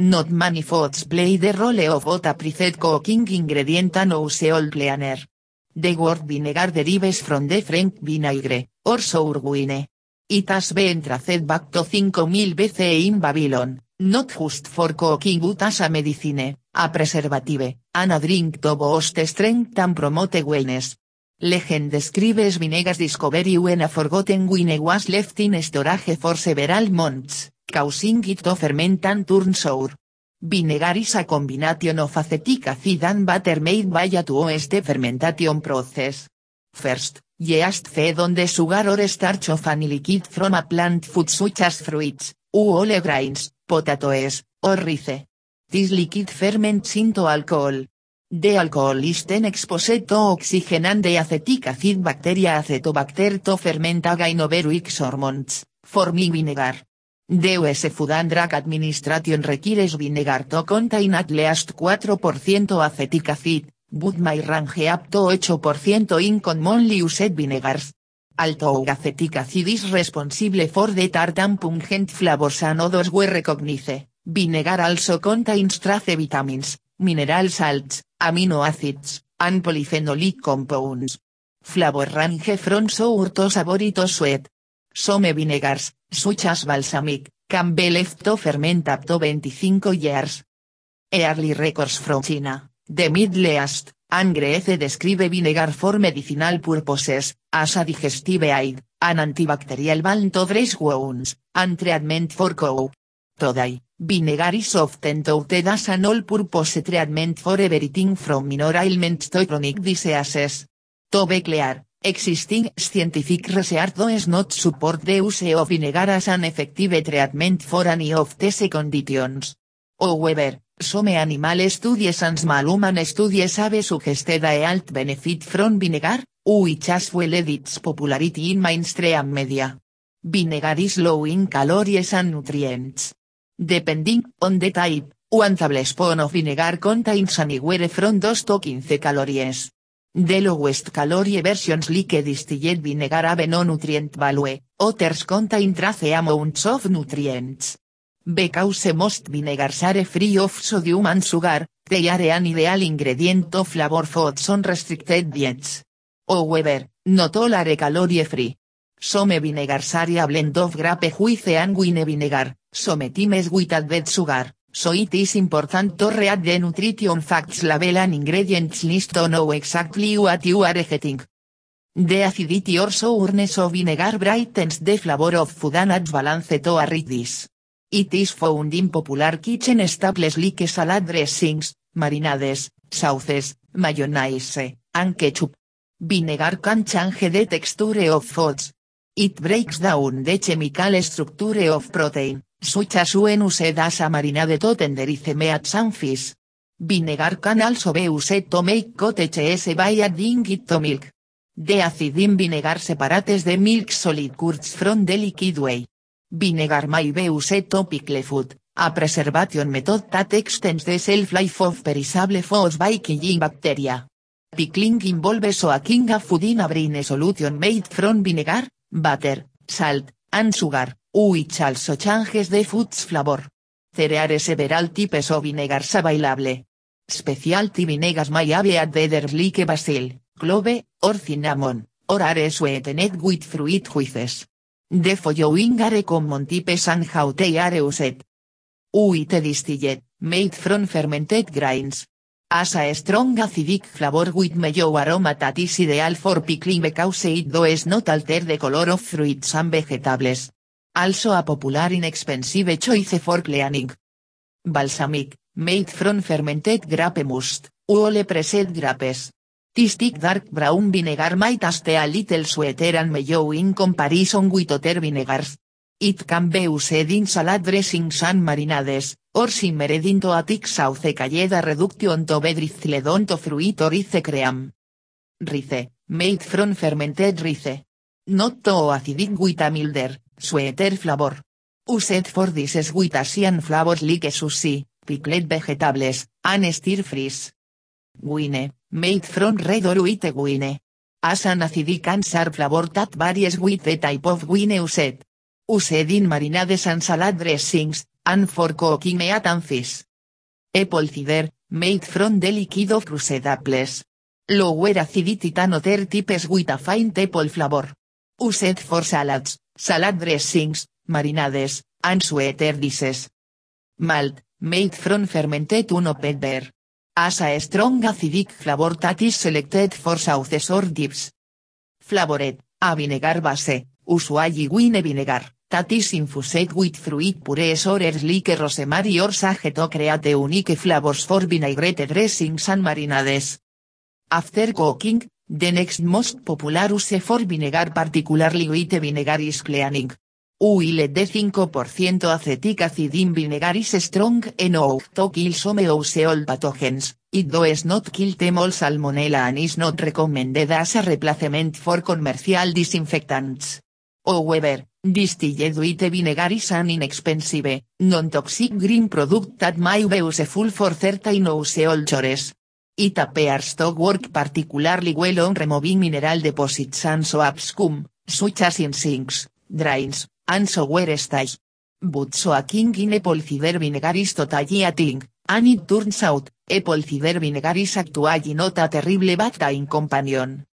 Not many foods play the role of what a cooking ingredient and usual planner. The word vinegar derives from the French vinaigré, or sour wine. It has been traced back to 5000 BCE in Babylon, not just for cooking but as a medicine, a preservative, and a drink to boost strength and promote wellness. Legend describes vinegar's discovery when a forgotten wine was left in storage for several months causing it to ferment and turn sour. Vinegar is a combination of acetic acid and butter made by a two-step fermentation process. First, yeast fed on the sugar or starch of any liquid from a plant food such as fruits, whole grains, potatoes, or rice. This liquid ferments into alcohol. The alcohol is then exposed to oxygen and the acetic acid bacteria acetobacter to ferment again over weeks or months, forming vinegar. The US Food Drug Administration requires vinegar to contain at least 4% acetic acid, but may range up to 8% in commonly used vinegars. Although acetic acid is responsible for the tart and pungent flavors and odors we recognize, vinegar also contains trace vitamins, mineral salts, amino acids, and polyphenolic compounds. Flavor range from sour to savory to sweet. Some vinegars, such as balsamic, can be left to ferment up to 25 years. Early records from China, the Middle East, and Greece describe vinegar for medicinal purposes, as a digestive aid, an antibacterial balm to dress wounds, and treatment for cough. Today, vinegar is often touted as an all-purpose treatment for everything from minor ailments to chronic diseases. To be clear, Existing scientific research does not support the use of vinegar as an effective treatment for any of these conditions. However, some animal studies and small human studies have suggested a health benefit from vinegar, which has fueled its popularity in mainstream media. Vinegar is low in calories and nutrients. Depending on the type, one tablespoon of vinegar contains anywhere from 2 to 15 calories. The lowest calorie versions like distilled vinegar have no nutrient value, others contain trace amounts of nutrients. Because most vinegars are free of sodium and sugar, they are an ideal ingredient of flavor foods on restricted diets. However, not all are calorie free. Some vinegars are a blend of grape juice and wine vinegar, sometimes with added sugar, so it is important to read the nutrition facts label and ingredients list to know exactly what you are getting. The acidity or sourness of vinegar brightens the flavor of food and adds balance to a rich dish. It is found in popular kitchen staples like salad dressings, marinades, sauces, mayonnaise, and ketchup. Vinegar can change the texture of foods. It breaks down the chemical structure of protein, such as when a marinade to tenderize meats and fish. Vinegar can also be used to make cottage cheese by adding to milk. The acid in vinegar separates the milk solid curds from the liquid whey. Vinegar may be used to pickle food, a preservation method that extends the shelf life of perishable foods by killing bacteria. Pickling involves soaking a food in a brine solution made from vinegar, butter, salt, and sugar, which also changes the food's flavor. There several types of vinegars available. Specialty vinegars may have added like basil, clove, or cinnamon, or are sweetened with fruit juices. The following are common types and how they are used. Distilled, made from fermented grains. As a strong acidic flavor with mellow aroma that is ideal for pickling because it does not alter the color of fruits and vegetables. Also a popular inexpensive choice for cleaning. Balsamic, made from fermented grape must, whole pressed grapes. This thick dark brown vinegar might taste a little sweeter and mellow in comparison with other vinegars. It can be used in salad dressings and marinades, or simmered into a thick sauce called reduction to bedrizledon to fruit or rice cream. Rice, made from fermented rice. Not to acidic with a milder, sweeter flavor. Used for dishes with Asian flavors like sushi, pickled vegetables, and stir fries. Guine, made from red or white guine. As an acidic and flavor that varies with the type of guine used. Used in marinades and salad dressings, and for cooking meat and fish. Apple cider, made from the liquid of crushed apples. Lower acidity than other types with a faint apple flavor. Used for salads, salad dressings, marinades, and sweeter dishes. Malt, made from fermented unoped beer. As a strong acidic flavor that is selected for sauces or dips. Flavored, a vinegar base, usually wine vinegar, that is infused with fruit purees or like rosemary or sage to create unique flavors for vinaigrette dressings and marinades. After cooking, the next most popular use for vinegar particularly white vinegar is cleaning. Uile de 5% acetic acid in vinegar is strong enough to kill some household pathogens, it does not kill them all salmonella and is not recommended as a replacement for commercial disinfectants. However, distilled white vinegar is an inexpensive, non-toxic green product that may be useful for certain household chores. It appears to work particularly well on removing mineral deposits and soap scum, such as in sinks, drains, and sour stage. But soaking in apple cider vinegar is totally a thing, and it turns out, apple cider vinegar is actually not a terrible bad time companion.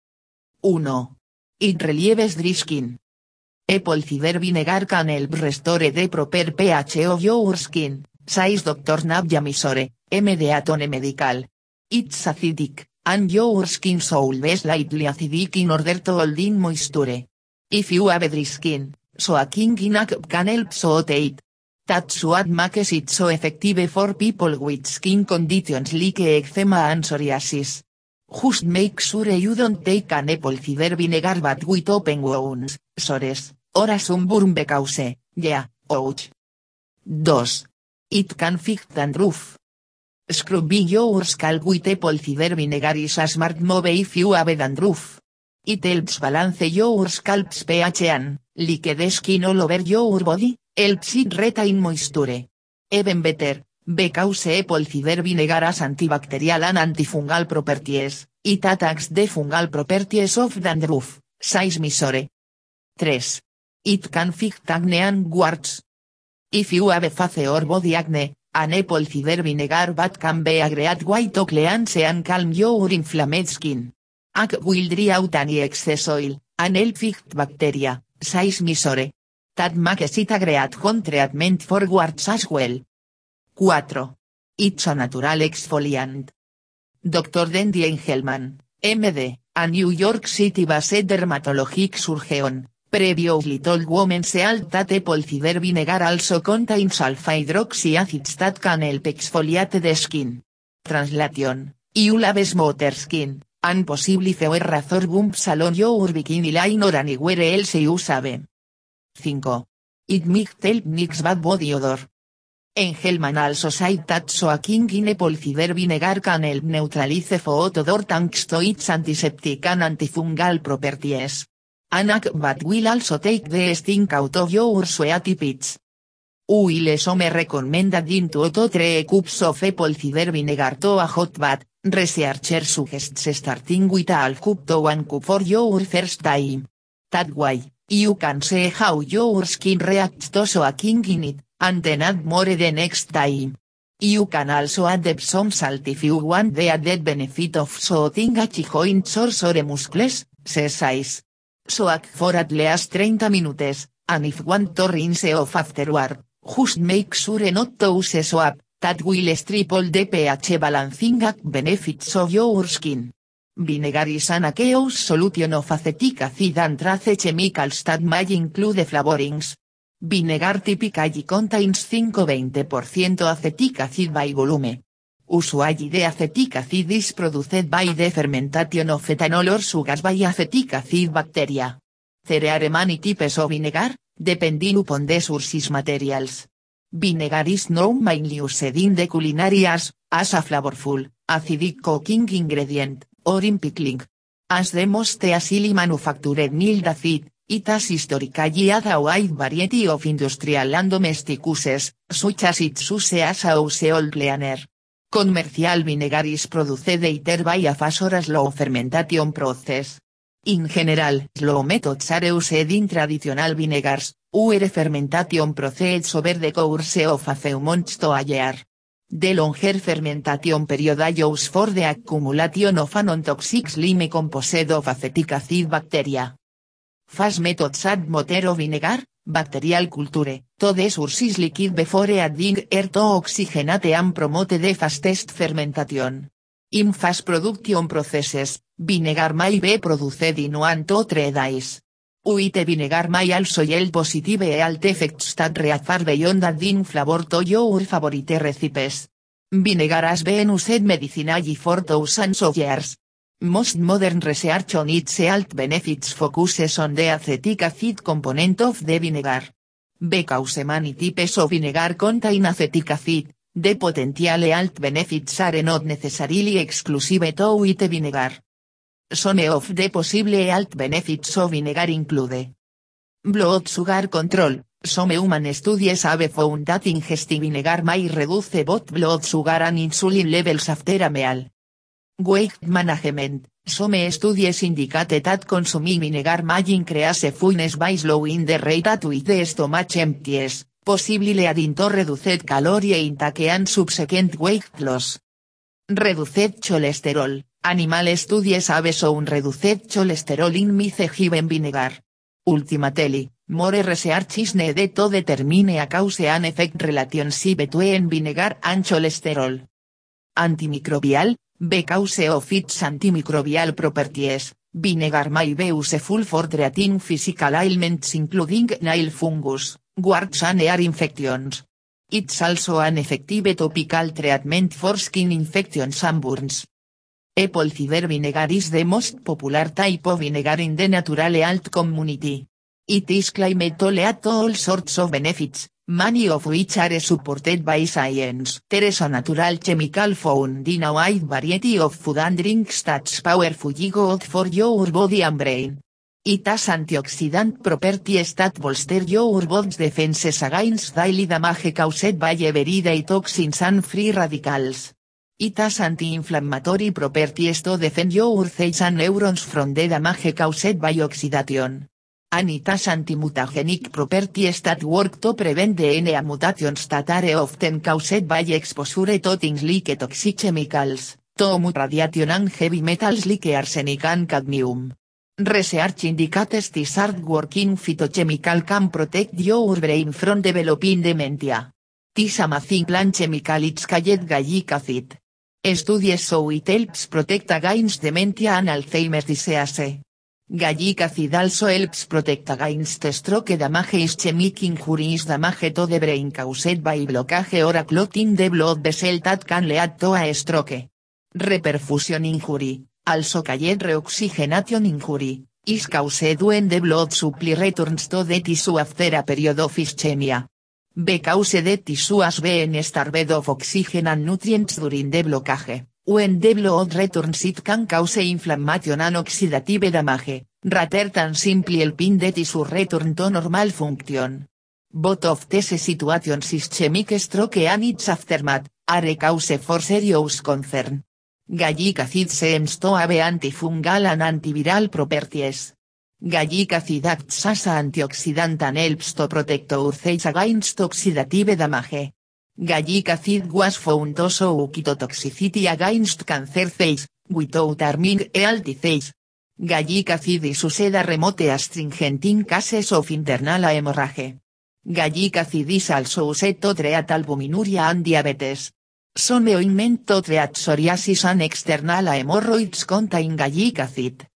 1. It relieves dry skin. Apple cider vinegar can help restore the proper pH of your skin, says Dr. Navya Misore, MD Atone Medical. It's acidic, and your skin should be slightly acidic in order to hold in moisture. If you have dry skin, soaking in a cup can help so it. That's what makes it so effective for people with skin conditions like eczema and psoriasis. Just make sure you don't take an apple cider vinegar but with open wounds, sores, or a sunburn because, yeah, ouch. 2. It can fix dandruff. Scrubbing your scalp with apple cider vinegar is a smart move if you have dandruff. It helps balance your scalp's pH and, the skin all over your body, helps it retain moisture. Even better, because apple cider vinegar has antibacterial and antifungal properties, it attacks the fungal properties of dandruff, says Misore. 3. It can fix acne and warts. If you have face or body acne, an apple cider vinegar bath can be a great way to and calm your inflamed skin. Ac will dry out any excess oil, and bacteria, says Misore. That makes it a great home as well. 4. It's a natural exfoliant. Dr. Dendy Engelman, MD, a New York City-based dermatologic surgeon, previously told women that apple cider vinegar also contains alpha-hydroxy acids that can help exfoliate the skin. Translation, you love smoother skin, and possibly fewer razor bumps along your bikini line or anywhere else you save. 5. It might help nix bad body odor. Engelman also said that soaking in apple cider vinegar can help neutralize food odor thanks to its antiseptic and antifungal properties. Anak but will also take the stink out of your sweaty pits. Will some recommended into to 3 cups of apple cider vinegar to a hot bath, researcher suggests starting with a half cup to 1 cup for your first time. That way, you can see how your skin reacts to soaking in it, and then add more the next time. You can also add some salt if you want the added benefit of soothing a joints or sore muscles, says. Soak for at least 30 minutes, and if want to rinse off afterward, just make sure not to use soap, that will strip all the pH balancing act benefits of your skin. Vinegar is an aqueous solution of acetic acid and trace chemicals that may include flavorings. Vinegar typically contains 5-20% acetic acid by volume. Usually the acetic acid is produced by the fermentation of ethanol or sugars by acetic acid bacteria. There are many types of vinegar, depending upon the sources materials. Vinegar is now mainly used in the culinary as, as a flavorful, acidic cooking ingredient, or in pickling. As the most easily manufactured mild acid, it has historically had a wide variety of industrial and domestic uses, such as its use as a household cleaner. Commercial vinegar is produced either by a fast slow fermentation process. In general, slow methods are used in traditional vinegars, where fermentation proceeds over the course of a few months to a year. The longer fermentation period allows for the accumulation of a non-toxic slime composed of acetic acid bacteria. Fast methods add water o vinegar, bacterial culture, to the sources liquid before adding air to oxygenate and promote the fastest fermentation. In fast production processes, vinegar may be produced in one to three days. White vinegar may also yield positive health effects that reach far beyond adding flavor to your favorite recipes. Vinegar has been used medicinally for thousands of years. Most modern research on its health benefits focuses on the acetic acid component of the vinegar. Because many types of vinegar contain acetic acid, the potential health benefits are not necessarily exclusive to white vinegar. Some of the possible health benefits of vinegar include Blood sugar control. Some human studies have found that ingesting vinegar may reduce both blood sugar and insulin levels after a meal. Weight management. Some studies indicate that consuming vinegar may increase fullness by slowing the rate at which the stomach empties, possibly leading to reduced calorie intake and subsequent weight loss. Reduced cholesterol. Animal studies have shown reduced cholesterol in mice given vinegar. Ultimately, more research is needed to determine a cause and effect relationship between vinegar and cholesterol. Antimicrobial, because of its antimicrobial properties, vinegar may be useful for treating physical ailments including nail fungus, warts and ear infections. It's also an effective topical treatment for skin infections and burns. Apple cider vinegar is the most popular type of vinegar in the natural health community. It is claimed to lead to all sorts of benefits, many of which are supported by science. There is a natural chemical found in a wide variety of food and drinks that's powerfully good for your body and brain. It has antioxidant properties that bolster your body's defenses against daily damage caused by everyday toxins and free radicals. It has anti-inflammatory properties to defend your cells and neurons from the damage caused by oxidation. And it has antimutagenic properties that work to prevent DNA mutations that are often caused by exposure to things like toxic chemicals, to radiation and heavy metals like arsenic and cadmium. Research indicates this hard working phytochemical can protect your brain from developing dementia. This amazing plant chemical it's called gallic acid. Studies show it helps protect against dementia and Alzheimer's disease. Gallic acid also helps protect against stroke damage ischemic injuries damage to the brain caused by blockage or a clot in the blood vessel that can lead to a stroke. Reperfusion injury, also called reoxygenation injury, is caused when the blood supply returns to the tissue after a period of ischemia. Because the tissue has been starved of oxygen and nutrients during the blockage. When the blood returns it can cause inflammation and oxidative damage, rather than simply helping the tissue return to normal function. Both of these situations ischemic stroke and its aftermath, are cause for serious concern. Gallic acid seems to have antifungal and antiviral properties. Gallic acid acts as an antioxidant and helps to protect against oxidative damage. Gallic acid was found show toxicity against cancer cells, without harming healthy cells. Gallic acid is used remote astringent in cases of internal hemorrhage. Gallic acid is also used to treat albuminuria and diabetes. Some ointment to treat psoriasis and external hemorrhoids contain gallic acid.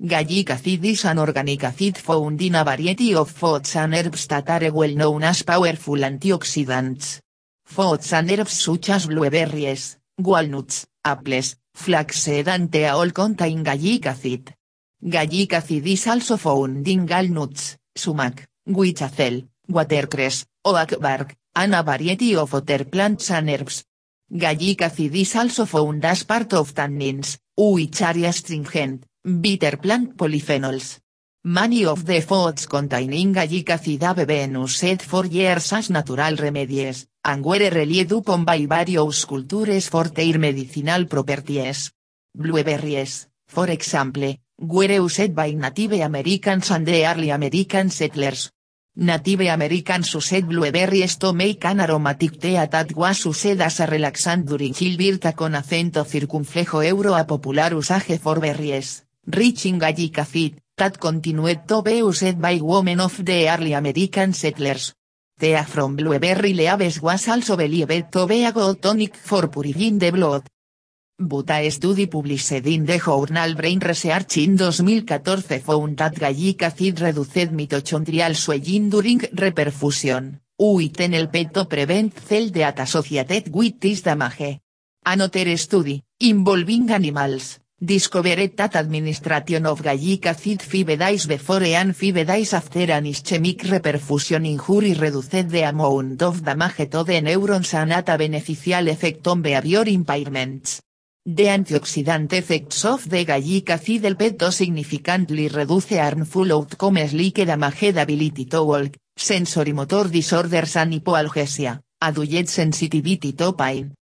Gallic acid is an organic acid found in a variety of foods and herbs that are well known as powerful antioxidants. Foods and herbs such as blueberries, walnuts, apples, flaxseed and tea all contain gallic acid. Gallic acid is also found in walnuts, sumac, cell, watercress, oak bark, and a variety of other plants and herbs. Gallic acid is also found as part of tannins, which are astringent, bitter plant polyphenols. Many of the foods containing gallic acid have been used for years as natural remedies, and were relied upon by various cultures for their medicinal properties. Blueberries, for example, were used by Native Americans and the early American settlers. Native Americans used blueberries to make an aromatic tea that was used as a relaxant during chilbirta con acento circunflejo euro a popular usage for berries, rich in gallic acid, that continued to be used by women of the early American settlers. Tea from blueberry leaves was also believed to be a good tonic for purifying the blood. Buta study published in the journal Brain Research in 2014 found that gallic acid reduced mitochondrial swelling during reperfusion, which can help to prevent cell death associated with this damage. Another study, involving animals, discovered that administration of gallic acid five before and five after an ischemic reperfusion injury reduced the amount of damage to the neurons and had a beneficial effect on behavior impairments. The antioxidant effects of the gallic acid help to significantly reduce harmful outcomes like damaged ability to walk, sensorimotor disorders and hypoalgesia, adult sensitivity to pain.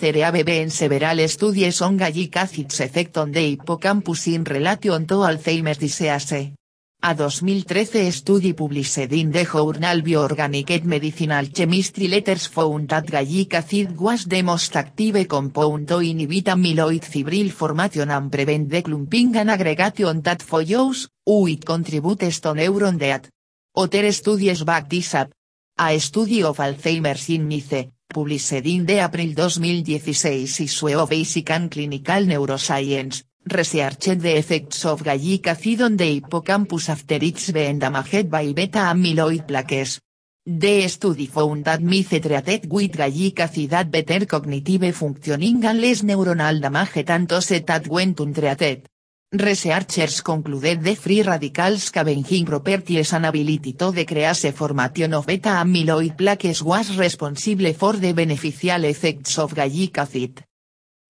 There have been several studies on gallic acid's effect on the hippocampus in relation to Alzheimer's disease. A 2013 study published in the journal Bioorganic Medicinal Chemistry Letters found that gallic acid was the most active compound to inhibit amyloid fibril formation and prevent the clumping and aggregation that follows, which contributes to neuron death. Other studies back this up. A study of Alzheimer's in Nice, published in the April 2016 issue of Basic and Clinical Neuroscience, researched the effects of gallic acid on the hippocampus after it's been damaged by beta amyloid plaques. The study found that mice treated with gallic acid had better cognitive functioning and less neuronal damage than those that went untreated. Researchers concluded the free radical scavenging properties and ability to decrease formation of beta amyloid plaques was responsible for the beneficial effects of gallic acid.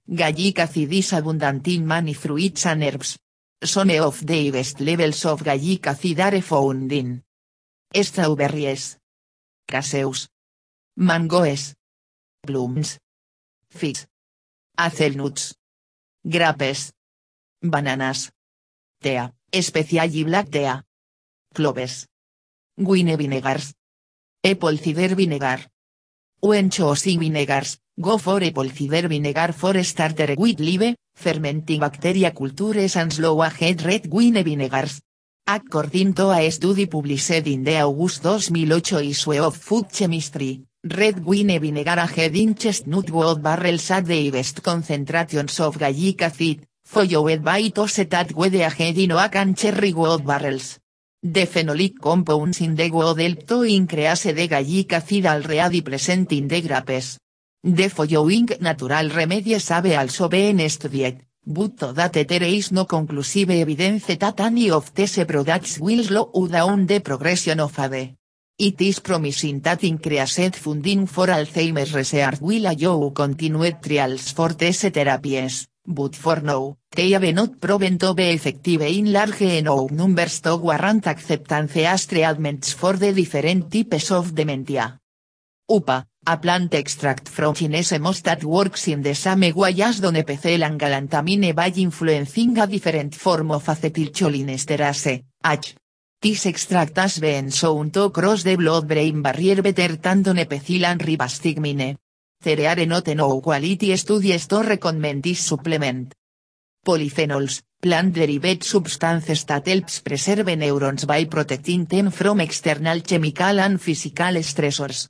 Gallic acid is abundant in many fruits and herbs. Some of the best levels of gallic acid are found in strawberries, cashews, mangoes, plums, figs, hazelnuts, grapes, bananas, tea, especially black tea, cloves, wine vinegars, apple cider vinegar, when choosing vinegars, go for apple cider vinegar for starter with live, fermenting bacteria cultures and slow ahead red wine vinegars. According to a study published in the August 2008 issue of Food Chemistry, red wine vinegar ahead in chestnut wood barrels at the best concentrations of gallic acid, followed by toast that wood ahead in and cherry wood barrels. The phenolic compounds in the wood help to increase the gallic acid already present in the grapes. The following natural remedies have also been studied, but to that there no conclusive evidence that any of these products will slow down the progression of AD. It is promising that increased funding for Alzheimer's research will allow continued trials for these therapies, but for now, they have not proven to be effective in large enough numbers to warrant acceptance as treatments for the different types of dementia. UPA, a plant extract from Chinese moss that works in the same way as donepezil and galantamine by influencing a different form of acetylcholinesterase, H. This extract has been shown to cross the blood-brain barrier better than donepezil and ribastigmine. There are not no quality studies to recommend this supplement. Polyphenols, plant-derived substances that helps preserve neurons by protecting them from external chemical and physical stressors.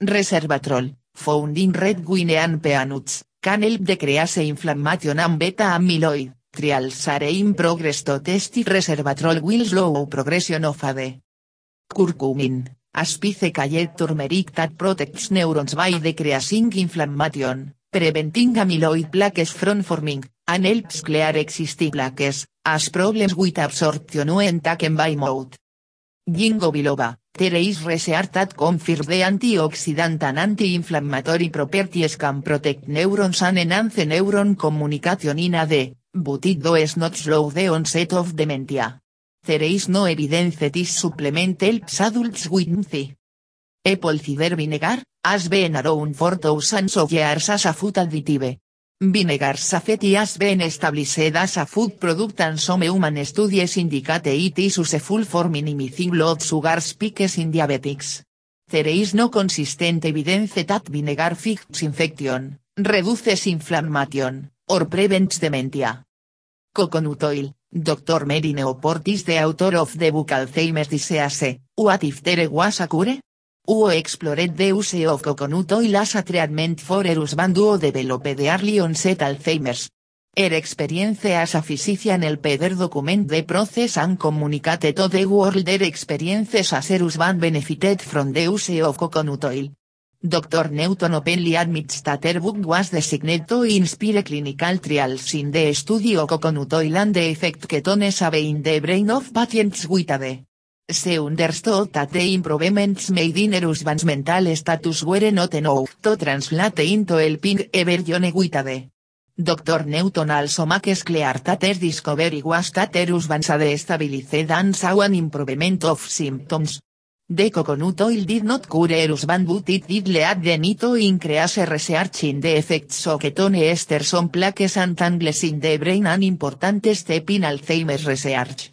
Reservatrol, found in red wine and peanuts, can help decrease inflammation and beta amyloid. Trials are in progress to test if resveratrol will slow progression of AD. Curcumin, a spice called turmeric that protects neurons by decreasing inflammation, preventing amyloid plaques from forming, and helps clear existing plaques, as problems with absorption when taken by mouth. Ginkgo biloba, Tereis research that confirm the antioxidant and anti-inflammatory properties can protect neurons and enhance neuron communication in AD, but it does not slow the onset of dementia. There is no evidence this supplement helps adults with NC. Apple vinegar, has been around for thousands of years as a food additive. Vinegar safety has been established as a food product and some human studies indicate it is useful for minimizing blood sugar spikes in diabetics. There no consistent evidence that vinegar fights infection, reduces inflammation, or prevents dementia. Coconut oil, Dr. Mary Neoportis the author of the book Alzheimer's disease, What if there was a cure? Who explored the use of coconut oil as a treatment for erusband who developed the early onset Alzheimer's. Her experience as a physician helped her document the process and communicate to the world their experiences as erusband benefited from the use of coconut oil. Dr. Newton openly admits that her book was designed to inspire clinical trials in the study of coconut oil and the effect ketones have in the brain of patients with AD. Se understood that the improvements made in Erusban's mental status were not enough to translate into helping everyone with AD. Dr. Newton also makes clear that her discovery was that Erusban's AD stabilized and saw an improvement of symptoms. The coconut oil did not cure Erusband but it did lead the need to increase research in the effects of ketone esters on plaques and tangles in the brain an important step in Alzheimer's research.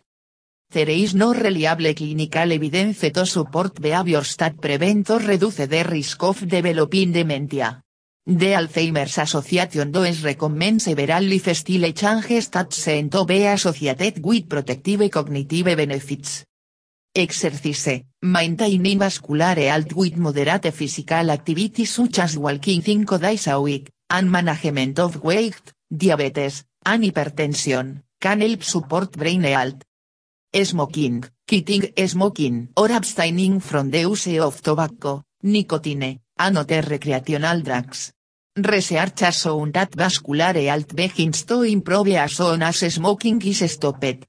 There is no reliable clinical evidence to support behaviors that prevent or reduce the risk of developing dementia. The Alzheimer's Association does recommend several lifestyle changes that seem to be associated with protective cognitive benefits. Exercise, maintaining vascular health with moderate physical activity such as walking 5 days a week, and management of weight, diabetes, and hypertension, can help support brain health. Smoking, quitting smoking or abstaining from the use of tobacco, nicotine, and other recreational drugs. Research has shown that vascular health begins to improve as soon as smoking is stopped.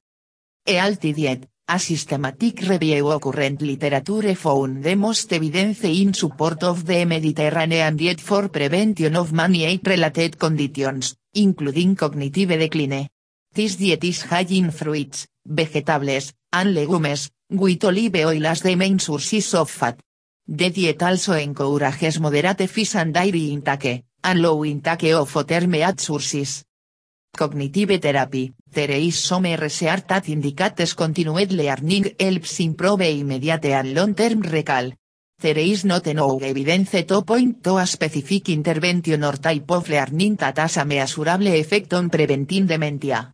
Healthy diet, a systematic review of literature found the most evidence in support of the Mediterranean diet for prevention of many age-related conditions, including cognitive decline. This diet is high in fruits, vegetables, and legumes, with olive oil as the main sources of fat. The diet also encourages moderate fish and dairy intake, and low intake of other meat sources. Cognitive therapy, there is some research indicates continued learning helps improve immediate and long-term recall. There is not enough evidence to point to a specific intervention or type of learning that has a measurable effect on preventing dementia.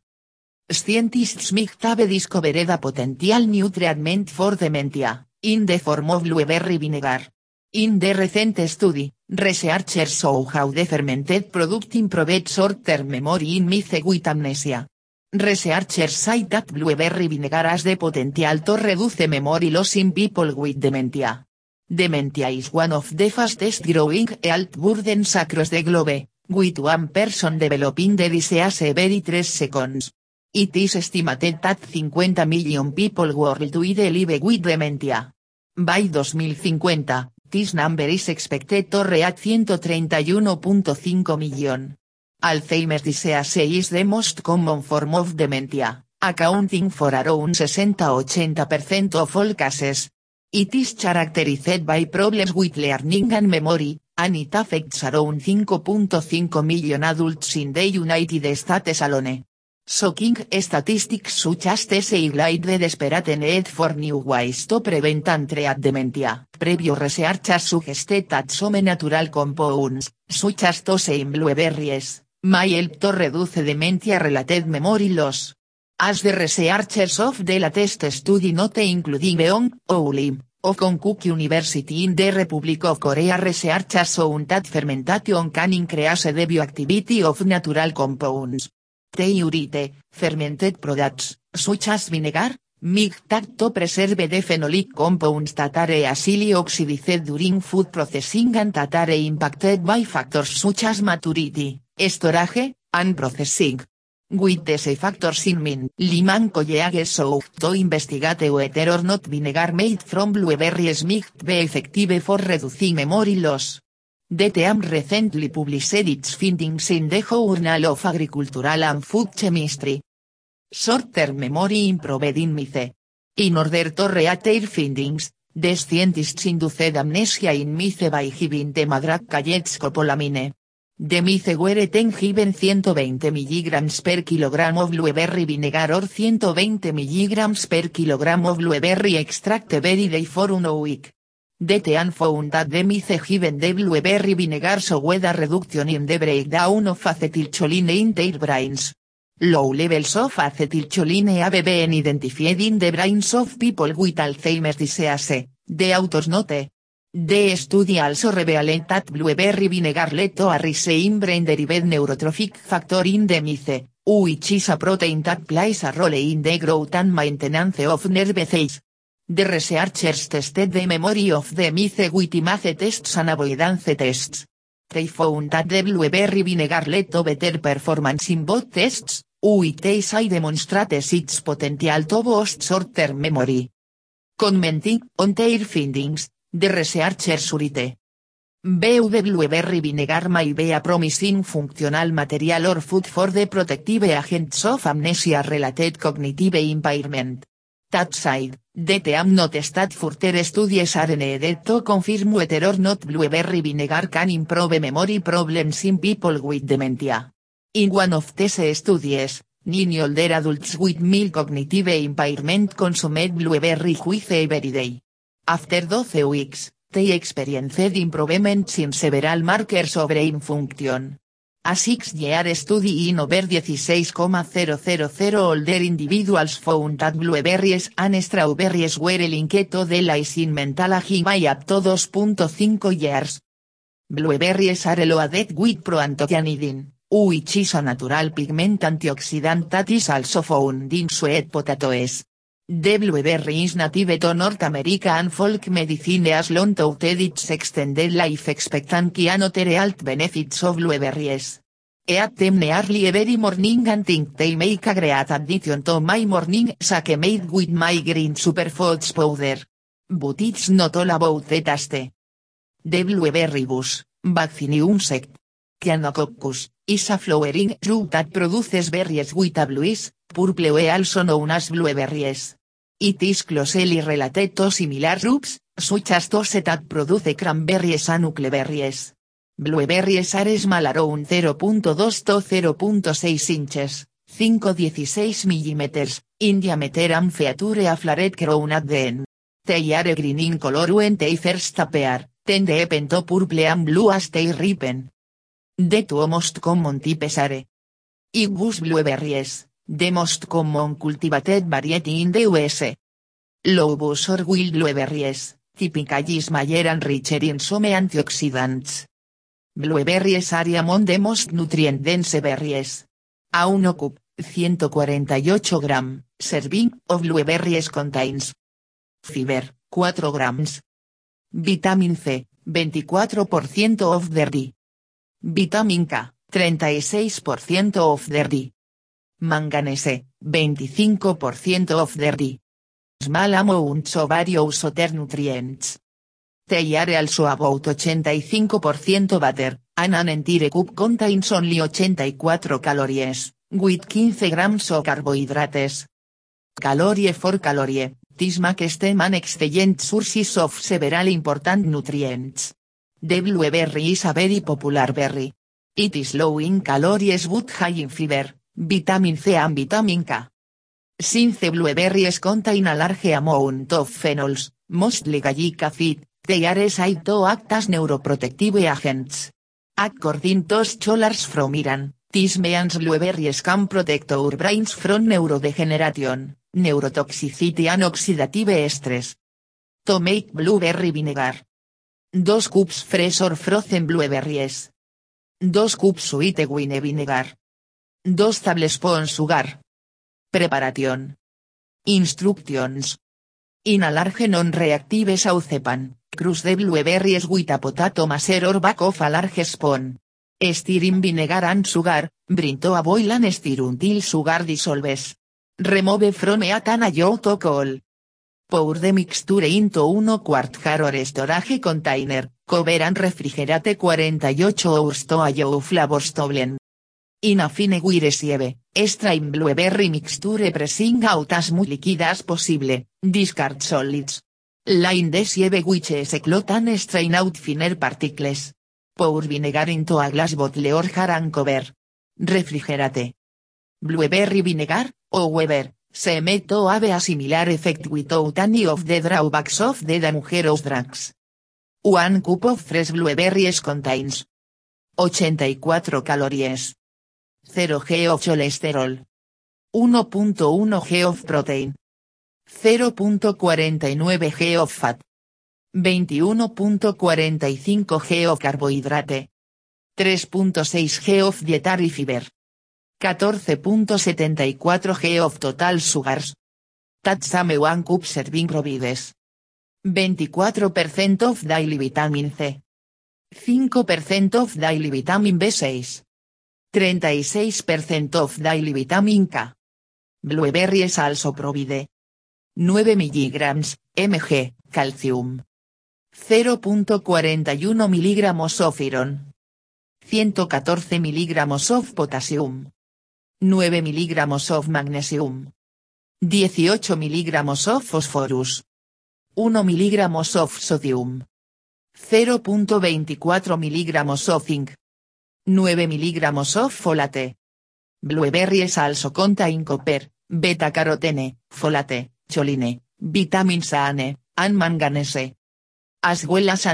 Scientists might have discovered a potential new treatment for dementia, in the form of blueberry vinegar. In the recent study, researchers show how the fermented product improved short-term memory in mice with amnesia. Researchers say that blueberry vinegar has the potential to reduce memory loss in people with dementia. Dementia is one of the fastest growing health burdens across the globe, with one person developing the disease every 3 seconds. It is estimated that 50 million people worldwide live with dementia. By 2050, this number is expected to reach 131.5 million. Alzheimer's disease is the most common form of dementia, accounting for around 60-80% of all cases. It is characterized by problems with learning and memory, and it affects around 5.5 million adults in the United States alone. Shocking statistics such as this highlight the desperate need for new ways to prevent and treat dementia. Previous research has suggested that some natural compounds, such as those in blueberries, may help to reduce dementia-related memory loss. As the researchers of the latest study note including Beong, Oulim, of Konkuk University in the Republic of Korea research has that fermentation can increase the bioactivity of natural compounds. Fermented products, such as vinegar, make that to preserve the phenolic compounds that are easily oxidized during food processing and that are impacted by factors such as maturity, storage, and processing. With these factors in mind, Liman colleagues sought to investigate whether or not vinegar made from blueberries might be effective for reducing memory loss. The team recently published its findings in the Journal of Agricultural and Food Chemistry. Short-term memory improved in mice. In order to their findings, the scientists induced amnesia in mice by giving them a drug called scopolamine. The mice were ten given 120 mg per kilogram of blueberry vinegar or 120 mg per kilogram of blueberry extract every day for one week. The team found that the mice given blueberry vinegar showed a reduction in the breakdown of acetylcholine in their brains. Low levels of acetylcholine have been identified in the brains of people with Alzheimer's disease, the authors note. The study also revealed that blueberry vinegar led to a rise in brain-derived neurotrophic factor in the mice, which is a protein that plays a role in the growth and maintenance of nerve cells. The researchers tested the memory of the mice with tests and avoidance tests. They found that the blueberry vinegar led to better performance in both tests, which they demonstrates its potential to boost short-term memory. Commenting on their findings, the researchers urite. Blueberry vinegar may be a promising functional material or food for the protective agents of amnesia-related cognitive impairment. That side, the team not stat further studies are needed to confirm whether not blueberry vinegar can improve memory problems in people with dementia. In one of these studies, nine older adults with mild cognitive impairment consumed blueberry juice every day. After 12 weeks, they experienced improvements in several markers of brain function. A six-year study in over 16,000 older individuals found that blueberries and strawberries were linked to the lies in mental aging up to 2.5 years. Blueberries are loaded with proanthocyanidin, which is a natural pigment antioxidant that is also found in sweet potatoes. Blueberry is native to North America and folk medicine has long touted its extended life expectancy and other health benefits of blueberries. Eat them nearly every morning and think they make a great addition to my morning shake made with my green superfoods powder. But it's not all about the taste. Blueberry Vaccinium sect. Chianococcus, is a flowering root that produces berries with a purple or also known as blueberries. It is closely related to similar roots, such as those produce cranberries and huckleberries. Blueberries are small around 0.2 to 0.6 inches, 5-16 mm, in diameter and feature a flared crown at the end. They are green in color when they first appear, then deepen to purple and blue as they ripen. The two most common types are Ibus blueberries, the most common cultivated variety in the US. Lobus or wild blueberries, typically smaller and richer in some antioxidants. Blueberries are among the most nutrient-dense berries. A 1 cup, 148 gram, serving of blueberries contains fiber, 4 grams. Vitamin C, 24% of the. Vitamin K, 36% of the. Manganese, 25% of the. Small amounts of various other nutrients. They are also about 85% butter, and an entire cup contains only 84 calories, with 15 grams of carbohydrates. Calorie for calorie, this makes them an excellent sources of several important nutrients. The blueberry is a very popular berry. It is low in calories but high in fiber, vitamin C and vitamin K. Since blueberries contain a large amount of phenols, mostly gallic acid, they are said to act as neuroprotective agents. According to scholars from Iran, these means blueberries can protect our brains from neurodegeneration, neurotoxicity and oxidative stress. To make blueberry vinegar. 2 cups fresh or frozen blueberries. 2 cups sweet wine vinegar. 2 tablespoons sugar. Preparación. Instructions. In a large non-reactive saucepan, crush blueberries with a potato masher or back of a large spoon. Estirin vinegar and sugar, brinto a boil and stir until sugar dissolves. Remove from heat and hot alcohol. Pour the mixture into 1 quart jar or storage container, cover and refrigerate 48 hours to allow flavors to blend. In a fine wire sieve, strain blueberry mixture pressing out as much liquid as possible, discard solids. Line the sieve which is and strain out finer particles. Pour vinegar into a glass bottle or jar and cover. Refrigerate. Blueberry vinegar, o Weber, se meto have a similar effect without any of the drawbacks of the dangerous drugs. One cup of fresh blueberries contains 84 calories. 0 g of cholesterol. 1.1 g of protein. 0.49 g of fat. 21.45 g of carbohidrate. 3.6 g of dietary fiber. 14.74 g of total sugars. Tatsame one cup serving provides. 24% of daily vitamin C. 5% of daily vitamin B6. 36% of daily vitamin K. Blueberries also provide 9 mg, mg, calcium. 0.41 mg of iron. 114 mg of potassium. 9 mg of magnesium. 18 mg of phosphorus. 1 mg of sodium. 0.24 mg of zinc. 9 mg of folate. Blueberries also contain copper, beta-carotene, folate, choline, vitamins A and manganese. As well as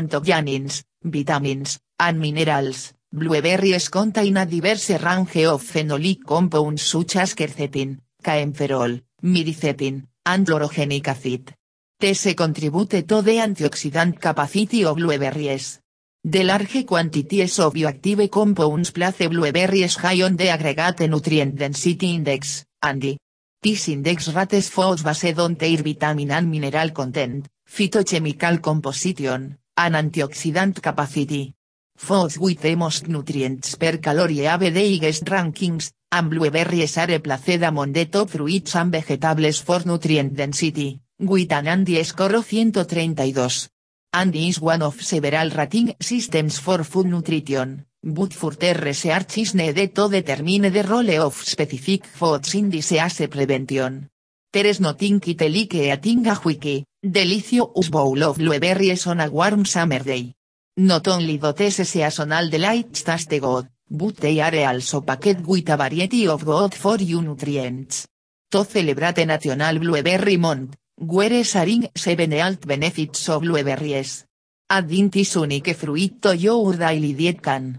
vitamins, and minerals, blueberries contain a diverse range of phenolic compounds such as quercetin, caemferol, miricetin, and chlorogenic acid. These contribute to the antioxidant capacity of blueberries. The large quantities of bioactive compounds place blueberries high on the aggregate nutrient density index, and This index rates foods based on their vitamin and mineral content, phytochemical composition, and antioxidant capacity. Foods with the most nutrients per calorie have the highest rankings, and blueberries are placed among the top fruits and vegetables for nutrient density, with an Andy score of 132. Andy is one of several rating systems for food nutrition, but further research is needed to determine the role of specific foods in disease prevention. There is nothing like eating a wiki, delicious bowl of blueberries on a warm summer day. Not only these seasonal delights taste good, but they are also packed with a variety of good for you nutrients. To celebrate National Blueberry Month, where sharing seven health benefits of blueberries. Adding this unique fruit to your daily diet can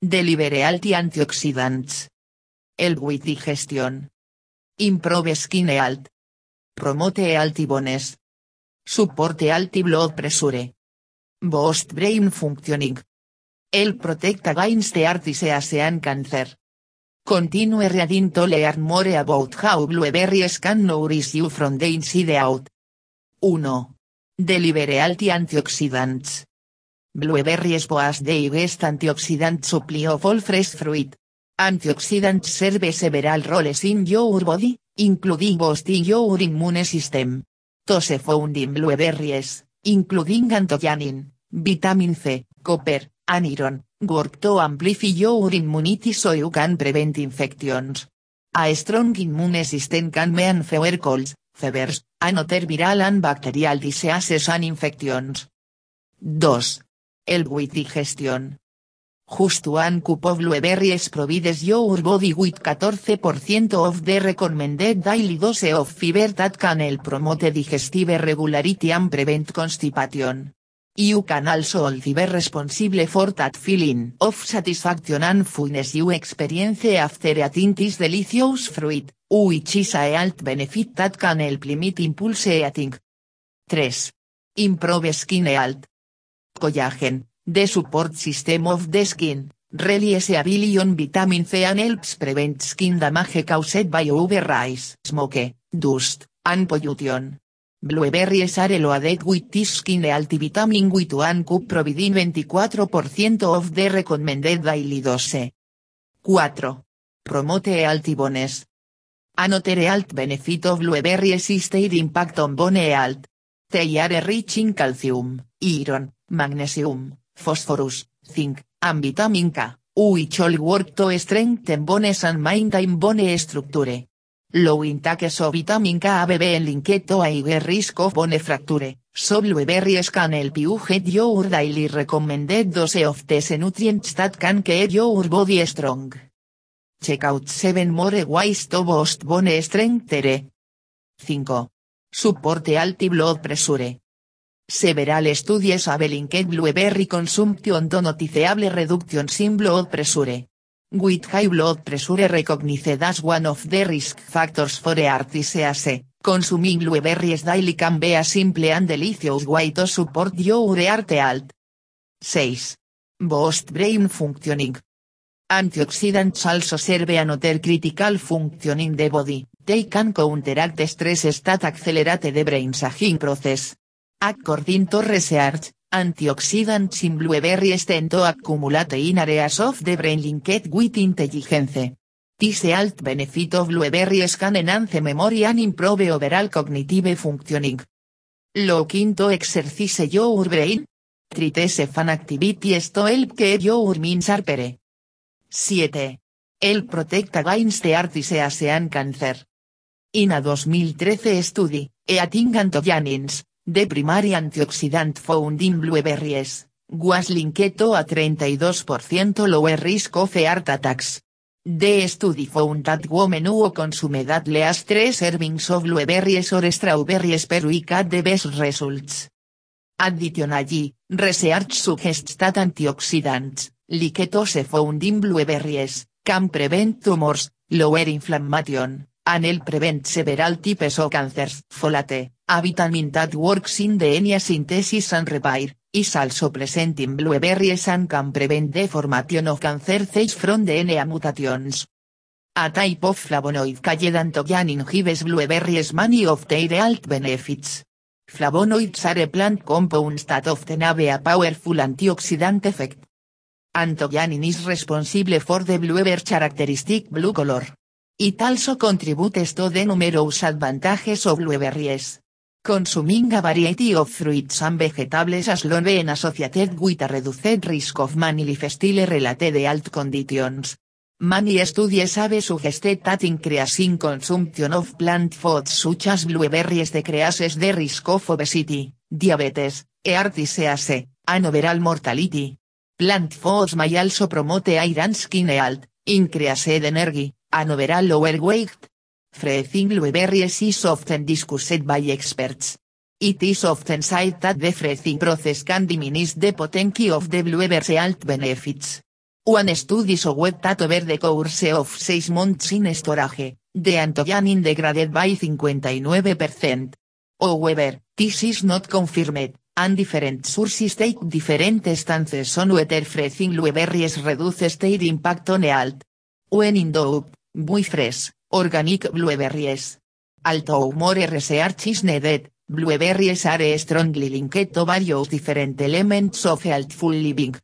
deliver healthy antioxidants. Help with digestion. Improve skin health. Promote healthy bones. Support healthy blood pressure. Boost brain functioning. Help protect against the heart and cancer. Continue reading to learn more about how blueberries can nourish you from the inside out. 1. Deliver healthy antioxidants. Blueberries boas they best antioxidant supply of all fresh fruit. Antioxidants serve several roles in your body, including boosting your immune system. Tose found in blueberries, including anthocyanin, vitamin C, copper, and iron, work to amplify your immunity so you can prevent infections. A strong immune system can mean fewer colds, fevers, and viral and bacterial diseases and infections. 2. El with digestion. Just one cup of blueberries provides your body with 14% of the recommended daily dose of fiber that can help promote digestive regularity and prevent constipation. You can also be responsible for that feeling of satisfaction and fullness you experience after eating this delicious fruit, which is a health benefit that can help limit impulse eating. 3. Improve skin health. Collagen, the support system of the skin, release a billion vitamin C and helps prevent skin damage caused by overrise, smoke, dust, and pollution. Blueberries are loaded with this skin vitamin with one cup providing 24% of the recommended daily dose. 4. Promote healthy bones. Another health benefit of blueberries is their impact on bone health. They are rich in calcium, iron, magnesium, phosphorus, zinc, and vitamin K, which all work to strengthen bones and maintain bone structure. Low intakes of vitamin K have been linked to a higher risk of bone fracture, so blueberries can help you get your daily recommended dose of these nutrients that can keep your body strong. Check out 7 more ways to boost bone strength. 5. Support healthy blood pressure. Several studies have linked blueberry consumption to noticeable reductions in blood pressure. With high blood pressure recognized as one of the risk factors for disease, consuming blueberries daily can be a simple and delicious way to support your heart health. 6. Boost brain functioning. Antioxidants also serve another critical function in the body, they can counteract stress that accelerate the brain's aging process. According to research, antioxidants in blueberries tend to accumulate in areas of the brain linked with intelligence. This health benefit of blueberries can enhance memory and improve overall cognitive functioning. Looking to exercise your brain? Try fun activities to help keep your mind sharper. 7. El protect against heart disease and cancer. In a 2013 study, eating anthocyanins, The primary antioxidant found in blueberries, was linked to a 32% lower risk of heart attacks. The study found that women who consumed at least 3 servings of blueberries or strawberries per week had the best results. Additionally, research suggests that antioxidants, like those found in blueberries, can prevent tumors, lower inflammation, and help prevent several types of cancers. Folate, a vitamin that works in DNA synthesis and repair, is also present in blueberries and can prevent the formation of cancer cells from DNA mutations. A type of flavonoid called anthoyanin inhibits blueberries many of their health benefits. Flavonoids are plant compounds that often have a powerful antioxidant effect. Anthoyanin is responsible for the blueberry characteristic blue color. It also contributes to the numerous advantages of blueberries. Consuming a variety of fruits and vegetables has long been associated with a reduced risk of manifestly related health conditions. Many studies have suggested that increasing consumption of plant foods such as blueberries decreases the risk of obesity, diabetes, heart disease, and overall mortality. Plant foods may also promote iron skin health, increased energy, and overall lower weight, Freezing blueberries is often discussed by experts. It is often said that the freezing process can diminish the potential of the blueberry's health benefits. One study showed that over the course of 6 months in storage, the anthoyanin degraded by 59%. However, this is not confirmed, and different sources take different stances on whether freezing blueberries reduces their impact on health. When in doubt, buy fresh, Organic blueberries. Although more research is needed, blueberries are strongly linked to various different elements of healthful living,